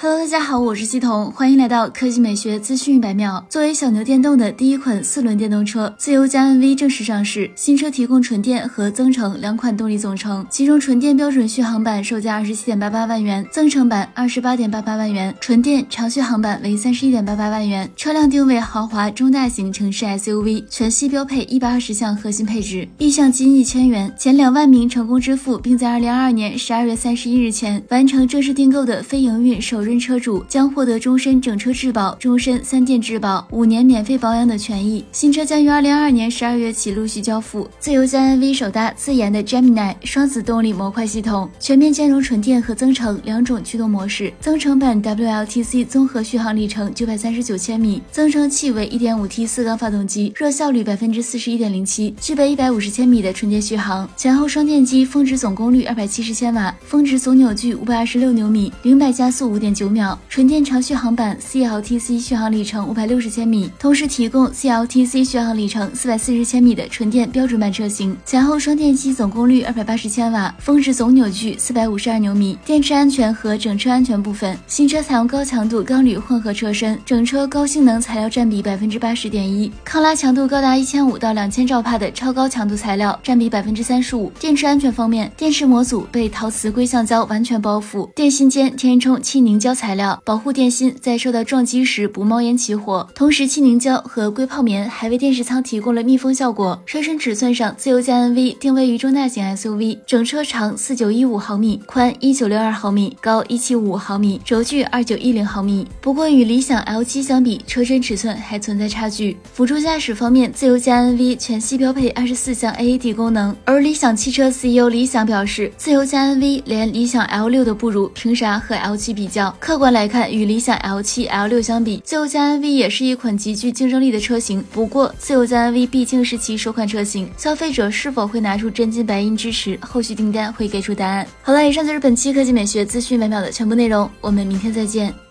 Hello，大家好，我是西彤，欢迎来到科技美学资讯一百秒。作为小牛电动的第一款四轮电动车，自由加 NV 正式上市。新车提供纯电和增程两款动力总成，其中纯电标准续航版售价二十七点八八万元，增程版二十八点八八万元，纯电长续航版为三十一点八八万元。车辆定位豪华中大型城市 SUV，全系标配一百二十项核心配置，意向金一千元。前两万名成功支付并在二零二二年十二月三十一日前完成正式订购的非营运首。车主将获得终身整车质保、终身三电质保、五年免费保养的权益。新车将于二零二二年十二月起陆续交付。自由加 NV 首搭自研的 Gemini 双子动力模块系统，全面兼容纯电和增程两种驱动模式。增程版 WLTC 综合续航里程九百三十九千米，增程器为一点五 T 四缸发动机，热效率百分之四十一点零七，具备一百五十千米的纯电续航。前后双电机峰值总功率二百七十千瓦，峰值总扭矩五百二十六牛米，零百加速五点。九秒，纯电长续航版 CLTC 续航里程五百六十千米，同时提供 CLTC 续航里程四百四十千米的纯电标准版车型。前后双电机总功率二百八十千瓦，峰值总扭矩四百五十二牛米。电池安全和整车安全部分，新车采用高强度钢铝混合车身，整车高性能材料占比百分之八十点一，抗拉强度高达一千五到两千兆帕的超高强度材料占比百分之三十五。电池安全方面，电池模组被陶瓷硅橡胶完全包覆，电芯间填充气凝胶。胶材料保护电芯在受到撞击时不冒烟起火，同时气凝胶和硅泡棉还为电视舱提供了密封效果。车身尺寸上，自由加 NV 定位于中大型 SUV，整车长四九一五毫米，宽一九六二毫米，高一七五毫米，轴距二九一零毫米。不过与理想 L7 相比，车身尺寸还存在差距。辅助驾驶方面，自由加 NV 全系标配二十四项 AED 功能，而理想汽车 CEO 李想表示，自由加 NV 连理想 L6 都不如，凭啥和 L7 比较？客观来看，与理想 L 七、L 六相比，自由家 NV 也是一款极具竞争力的车型。不过，自由家 NV 毕竟是其首款车型，消费者是否会拿出真金白银支持，后续订单会给出答案。好了，以上就是本期科技美学资讯每秒的全部内容，我们明天再见。